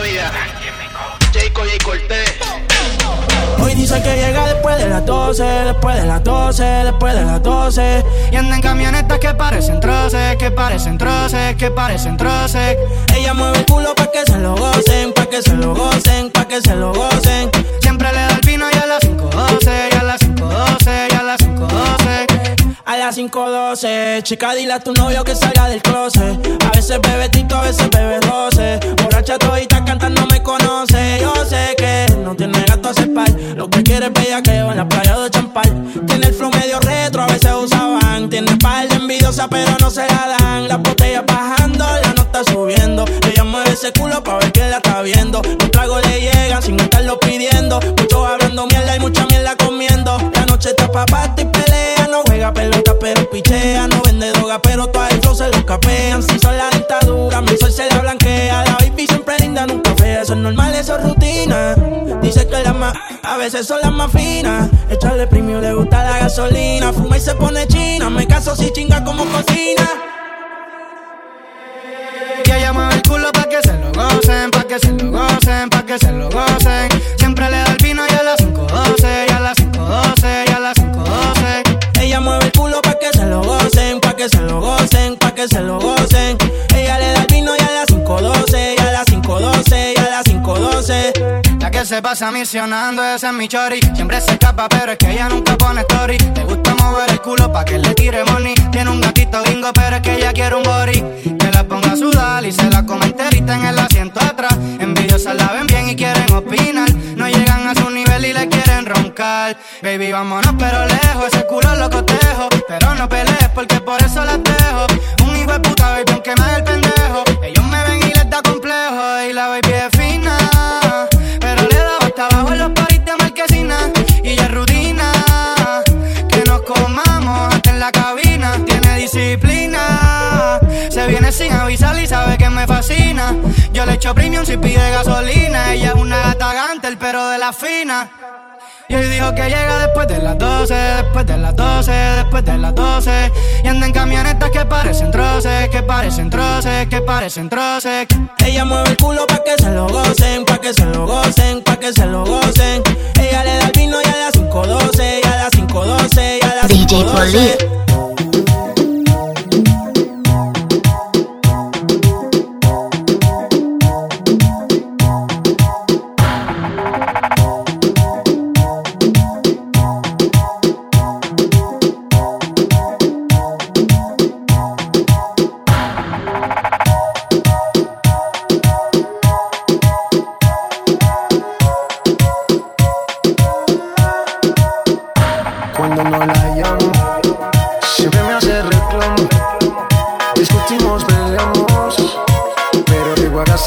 me sigue todavía. Jayco J Cortés. Hoy dice que llega después de las 12, después de las 12, después de las 12. Y anda en camionetas que parecen troces, que parecen troces, que parecen troces. Ella mueve el culo pa' que se lo gocen, pa' que se lo gocen, pa' que se lo gocen. A las 5.12, chica, dile a tu novio que salga del closet. A veces bebe tito, a veces bebe roce. Borracha todita cantando me conoce. Yo sé que no tiene gato a par. Lo que quiere es bella que va en la playa de champal. Tiene el flow medio retro, a veces usaban. Tiene par de envidiosa, pero no se la dan. Las botellas bajando, la nota subiendo. Ella mueve ese culo pa' ver que la está viendo. Los tragos le llegan veces son las más finas. Echarle premio le gusta la gasolina. Fuma y se pone china. Me caso si chinga como cocina. Y ella mueve el culo pa' que se lo gocen, pa' que se lo gocen, pa' que se lo gocen. Siempre le da el vino y a las 5.12, y a las 5.12, y a las 5.12. Ella mueve el culo pa' que se lo gocen, pa' que se lo gocen, pa' que se lo gocen. Pasa misionando, esa es mi chori. Siempre se escapa, pero es que ella nunca pone story. Le gusta mover el culo pa' que le tire money. Tiene un gatito gringo, pero es que ella quiere un body. Que la ponga a sudar y se la come enterita en el asiento atrás. Envidiosas la ven bien y quieren opinar. No llegan a su nivel y le quieren roncar. Baby, vámonos, pero lejos. Ese culo lo cotejo. Pero no pelees porque por eso las dejo. Un hijo de puta, baby, aunque me el disciplina. Se viene sin avisar y sabe que me fascina. Yo le echo premium si pide gasolina. Ella es una gata gantel, pero de la fina. Y hoy dijo que llega después de las 12, después de las 12, después de las 12. Y anda en camionetas que parecen troces, que parecen troces, que parecen troces. Ella mueve el culo pa' que se lo gocen, pa' que se lo gocen, pa' que se lo gocen. Ella le da el vino y a las 5.12, y a las 5.12, y a las DJ 5.12.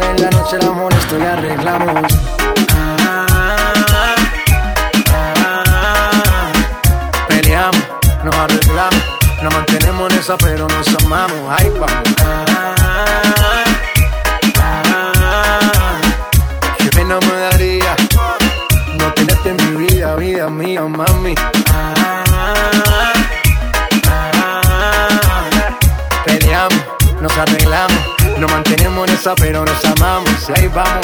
en la noche, la molesto y arreglamos. Ah, ah, Peleamos, nos arreglamos, nos mantenemos en esa, pero nos amamos. Ahí vamos. Vamos.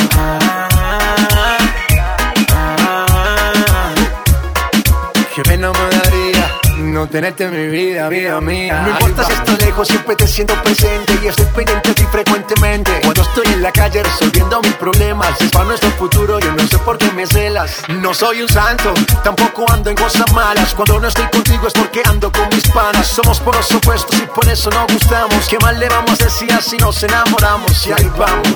Tenerte en mi vida, vida mía. No importa si estoy lejos, siempre te siento presente y estoy pendiente ti frecuentemente. Cuando estoy en la calle resolviendo mis problemas, es para nuestro futuro, yo no sé por qué me celas. No soy un santo, tampoco ando en cosas malas. Cuando no estoy contigo es porque ando con mis panas. Somos por los opuestos y por eso nos gustamos. ¿Qué más le vamos a decir si nos enamoramos? Y ahí vamos.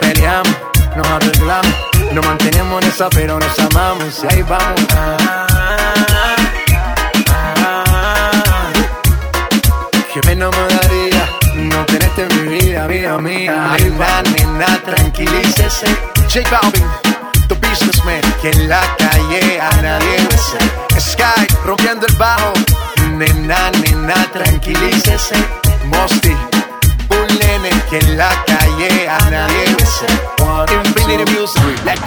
Peleamos, nos arreglamos, nos mantenemos en esa, pero nos amamos y ahí vamos. Ah, ah, que me daría no tenerte en mi vida, vida mía. Ahí va, nena, tranquilícese. J Balvin, tu businessman, que en la calle a nadie besé. Sky, rompiendo el bajo. Nena, nena, tranquilícese. Mosty, un nene, que en la calle a nadie besé. play the music. Let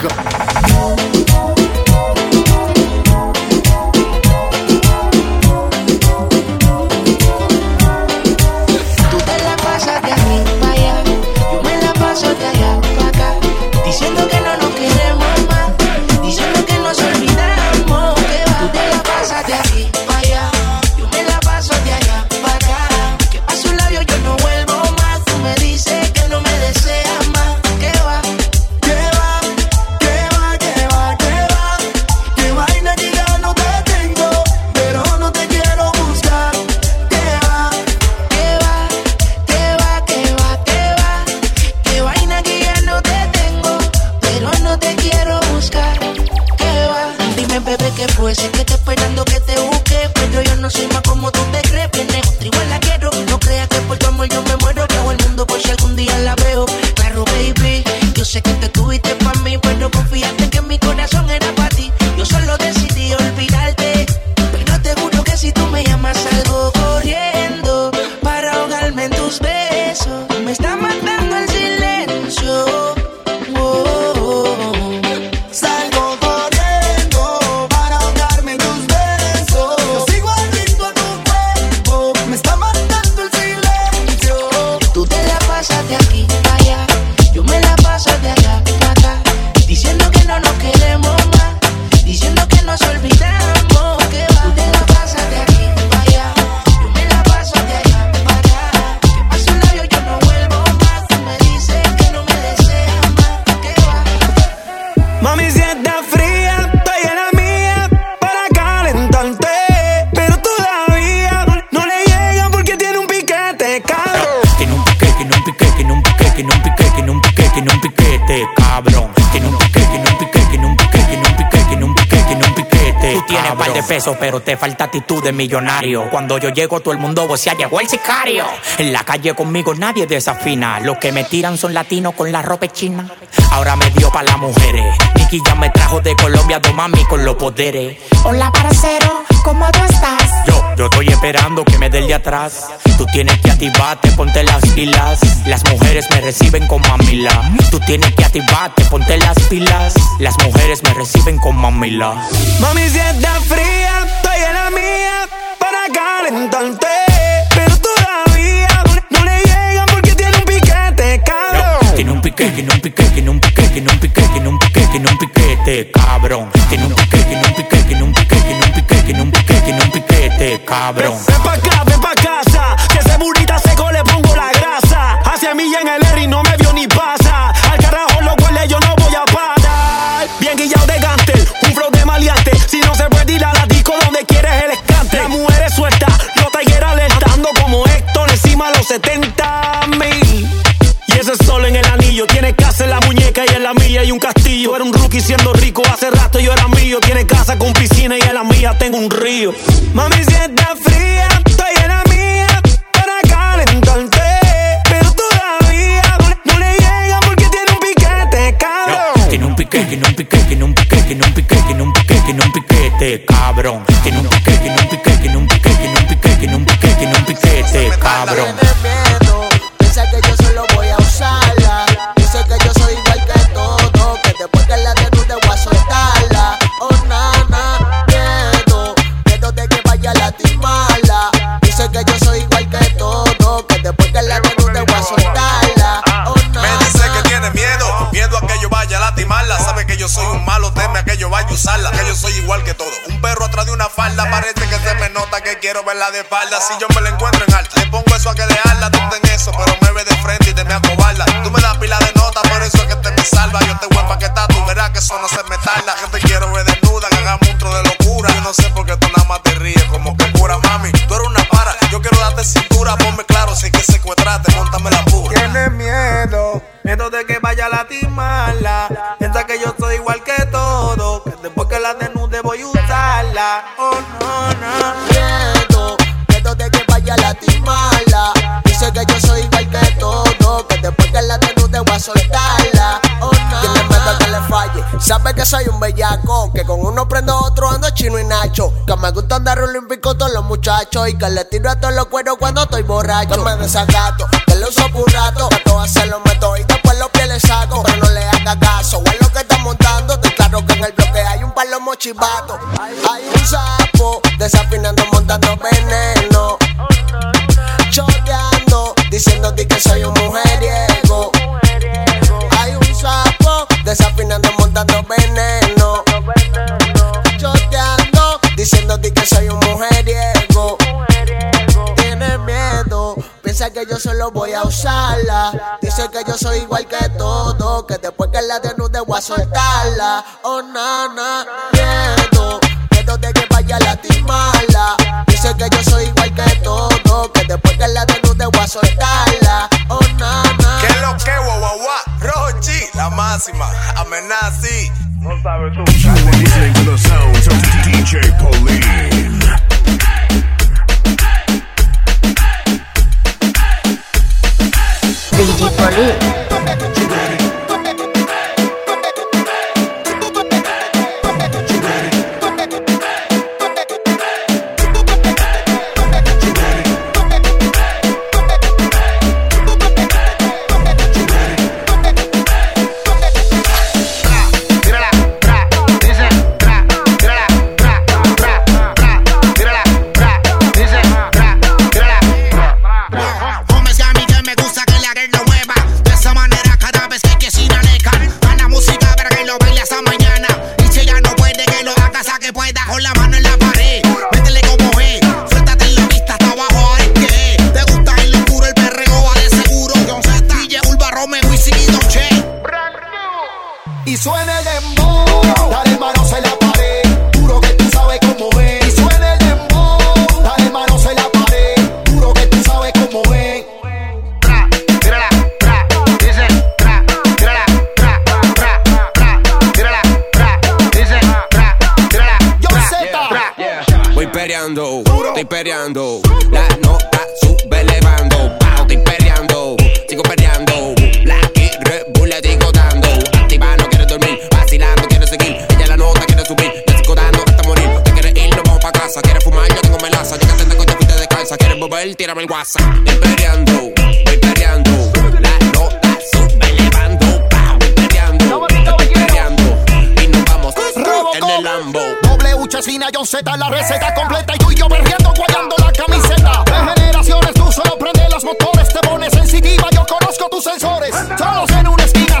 go. pero te falta actitud de millonario. Cuando yo llego, todo el mundo vocea, llegó el sicario. En la calle conmigo nadie desafina. Los que me tiran son latinos con la ropa china. Ahora me dio para las mujeres. Maquilla me trajo de Colombia dos mami con los poderes. Hola, parcero, ¿cómo tú estás? Yo, yo estoy esperando que me del de atrás. Tú tienes que activarte, ponte las pilas. Las mujeres me reciben con mamila. Tú tienes que activarte, ponte las pilas. Las mujeres me reciben con mamila. Mami, si está fría, estoy en la mía para calentarte. Tiene un pique, tiene un pique, tiene un pique, tiene un pique, tiene un pique, tiene un piquete, cabrón. Tiene un pique, tiene un pique, tiene un pique, tiene un pique, tiene un pique, tiene un piquete, cabrón. Ven pa' acá, ven pa' casa, que ese burita seco le pongo la grasa. Hace milla en el R y no me vio ni pasa. plata en un río. Mami, si fría, estoy en la mía para calentarte. Pero todavía no le, no llega porque tiene un piquete, cabrón. Tiene un piquete, tiene un piquete, tiene un piquete, tiene un piquete, tiene un piquete, tiene un piquete, cabrón. Tiene un piquete, tiene un piquete, tiene un piquete, tiene un piquete, tiene un piquete, tiene un piquete, cabrón. quiero verla de espalda. Si yo me la encuentro en alta, le pongo eso a que le muchacho y que le tiro a todos los cueros cuando estoy borracho. No me desacato, que lo uso por un rato. A todas se lo meto y después los pies le saco. Pero no le haga caso, es lo que está montando. Te claro que en el bloque hay un palo mochivato. Hay un sapo desafinando, montando venes yo solo voy a usarla. Dice que yo soy igual que todo, que después que la desnude voy a soltarla. Oh, nana, miedo, miedo de que vaya a lastimarla. Dice que yo soy igual que todo, que después que la desnude voy a soltarla. Oh, nana. ¿Qué es lo que, guau? Rochi, la máxima, amenazi. No sabes tú. DJ Pauline. DJ estoy perreando. La nota sube elevando. Pao, estoy perreando, sigo perreando. Blacky, Red Bull le digo dando. Activa, no quiere dormir. Vacilando, quiere seguir. Ella la nota quiere subir. Le sigo dando hasta morir. Te quiere ir, nos vamos pa' casa. Quiere fumar, yo tengo melaza. Llegaste de coche, fuiste de calza. Quieres volver, tírame el WhatsApp. Estoy perreando, voy perreando. La nota sube elevando. Pao, estoy estoy. Y nos vamos en el Lambo. Chesina, John Z, la receta completa y tú y yo perdiendo, guayando la camiseta. De generaciones, tú solo prende los motores, te pones sensitiva, yo conozco tus sensores. Solos en una esquina,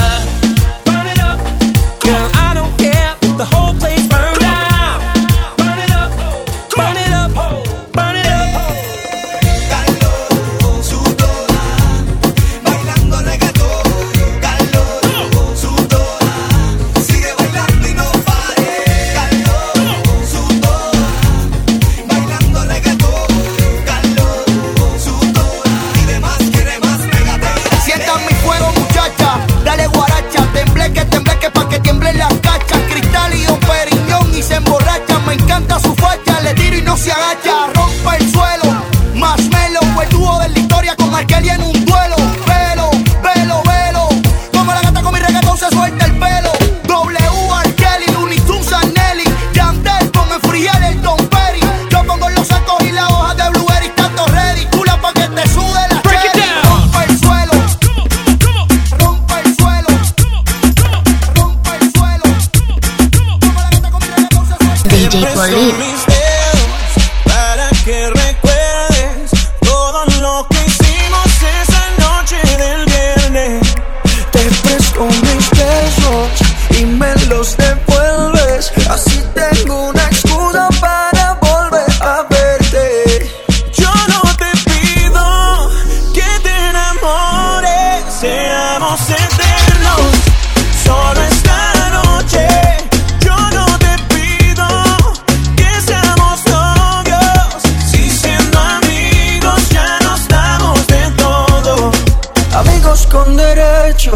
Con derecho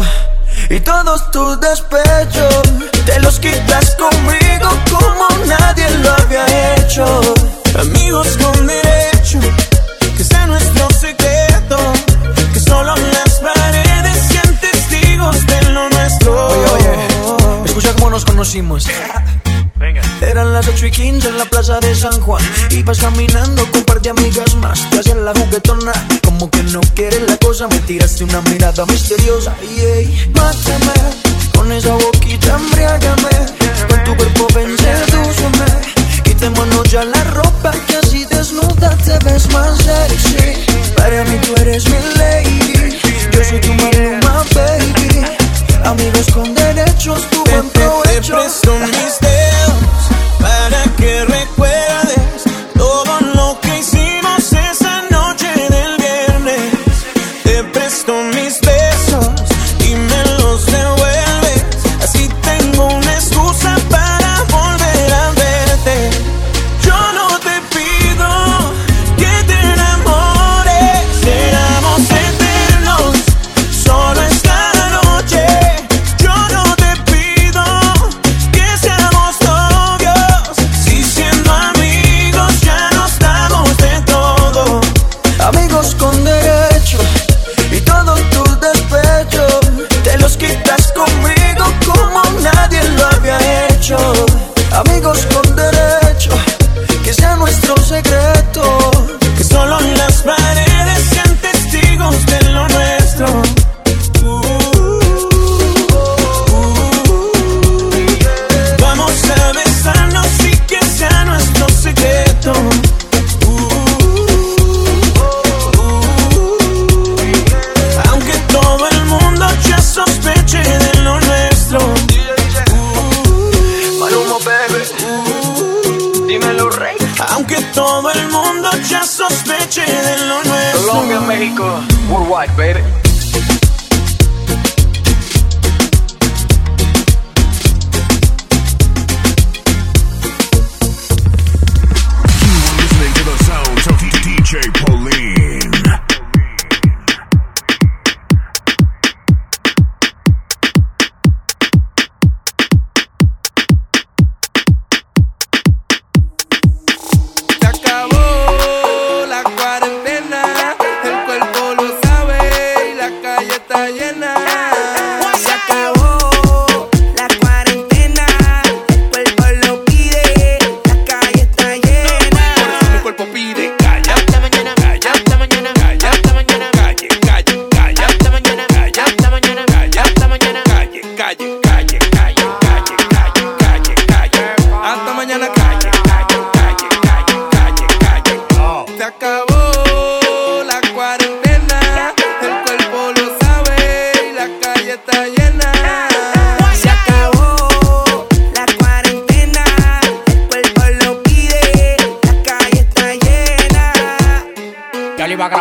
y todos tus despechos. Te los quitas conmigo como nadie lo había hecho. Amigos con derecho, que sea nuestro secreto. Que solo las paredes sean testigos de lo nuestro. Oye, oye, escucha cómo nos conocimos. Eran las 8 y 15 en la plaza de San Juan. Ibas caminando con par de amigas más. Te hacías la juguetona. Como que no quieres la cosa, me tiraste una mirada misteriosa. Y ey, mátame con esa boquita, embriágame. Con tu cuerpo ven, sedúceme. Quitémonos ya la ropa, que así desnuda te ves más sexy. Para mí tú eres mi lady. Yo soy tu maluma, baby. Amigos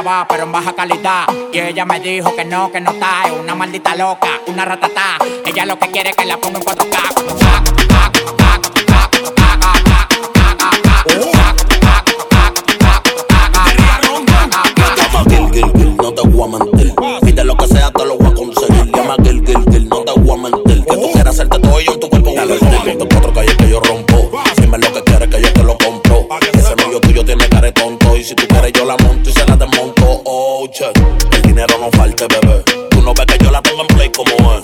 Pero en baja calidad. Y ella me dijo que no, que no está. Es una maldita loca, una ratata. Ella lo que quiere es que la ponga en 4K. Gil, gil, gil, no te voy a mentir. El dinero no falte, bebé. Tú no ves que yo la tengo en play como es.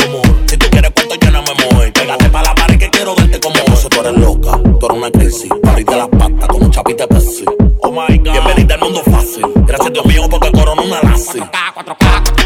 Si tú quieres cuento, yo no me mueve. Pégate para la pared que quiero darte como es. Eso, tú eres loca, tú eres una crisis. Pariste las patas como chapita Pepsi. Oh my God. Bienvenida al mundo fácil. Gracias a Dios mío porque corona una lazi. 4K, 4K, 4K.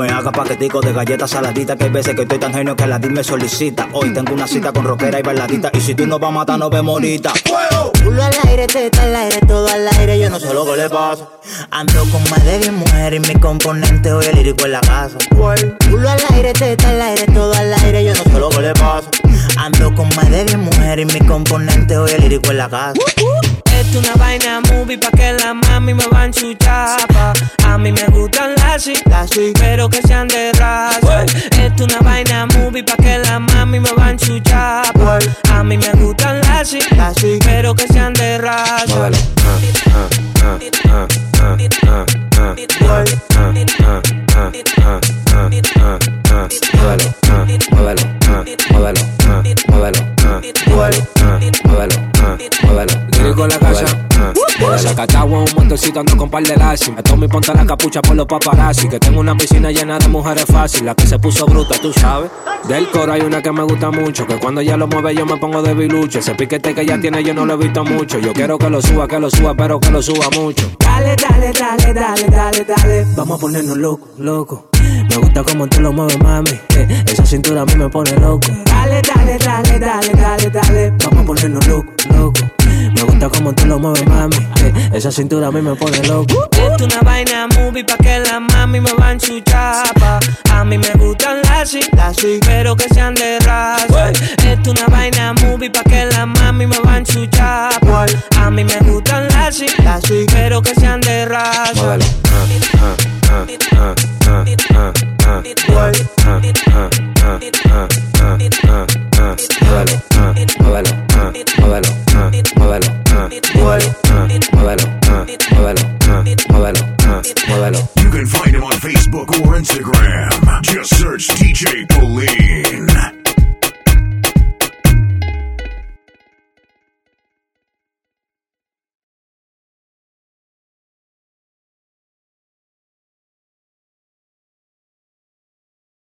Me hagas paquetico de galletas saladitas Que hay veces que estoy tan genio que la me solicita Hoy tengo una cita con rockera y bailadita Y si tú no vas a matar, nos vemos ahorita Culo al aire, teta al aire, todo al aire, yo no sé lo que le pasa. Ando con más de 10 mujeres y mi componente hoy el lírico en la casa. Culo al aire, teta al aire, todo al aire, yo no sé lo que le pasa. Ando con más de 10 mujeres y mi componente hoy el lírico en la casa. Esto una vaina movie pa' que la mami me van chuchapa. A mí me gustan las sí, pero que sean de raza. Esto una vaina movie pa' que la mami me van chuchapa. A mí me gustan las sí, pero que sean de raza. Sacatagua un montecito ando con par de lazi. Me tomo y ponte la capucha por los paparazzi. Que tengo una piscina llena de mujeres fácil. La que se puso bruta, tú sabes. Del coro hay una que me gusta mucho. Que cuando ella lo mueve yo me pongo de bilucho. Ese piquete que ella tiene yo no lo he visto mucho. Yo quiero que lo suba, que lo suba, pero que lo suba mucho. Dale, dale, dale, dale, dale, dale. Vamos a ponernos loco, loco. Me gusta como tú lo mueves, mami. Eh, esa cintura a mí me pone loco. Dale, dale, dale, dale, dale, dale. Vamos a ponernos loco, loco. Me gusta como tú lo mueves, mami. Eh, esa cintura a mí me pone loco. Esto una vaina movie pa' que la mami me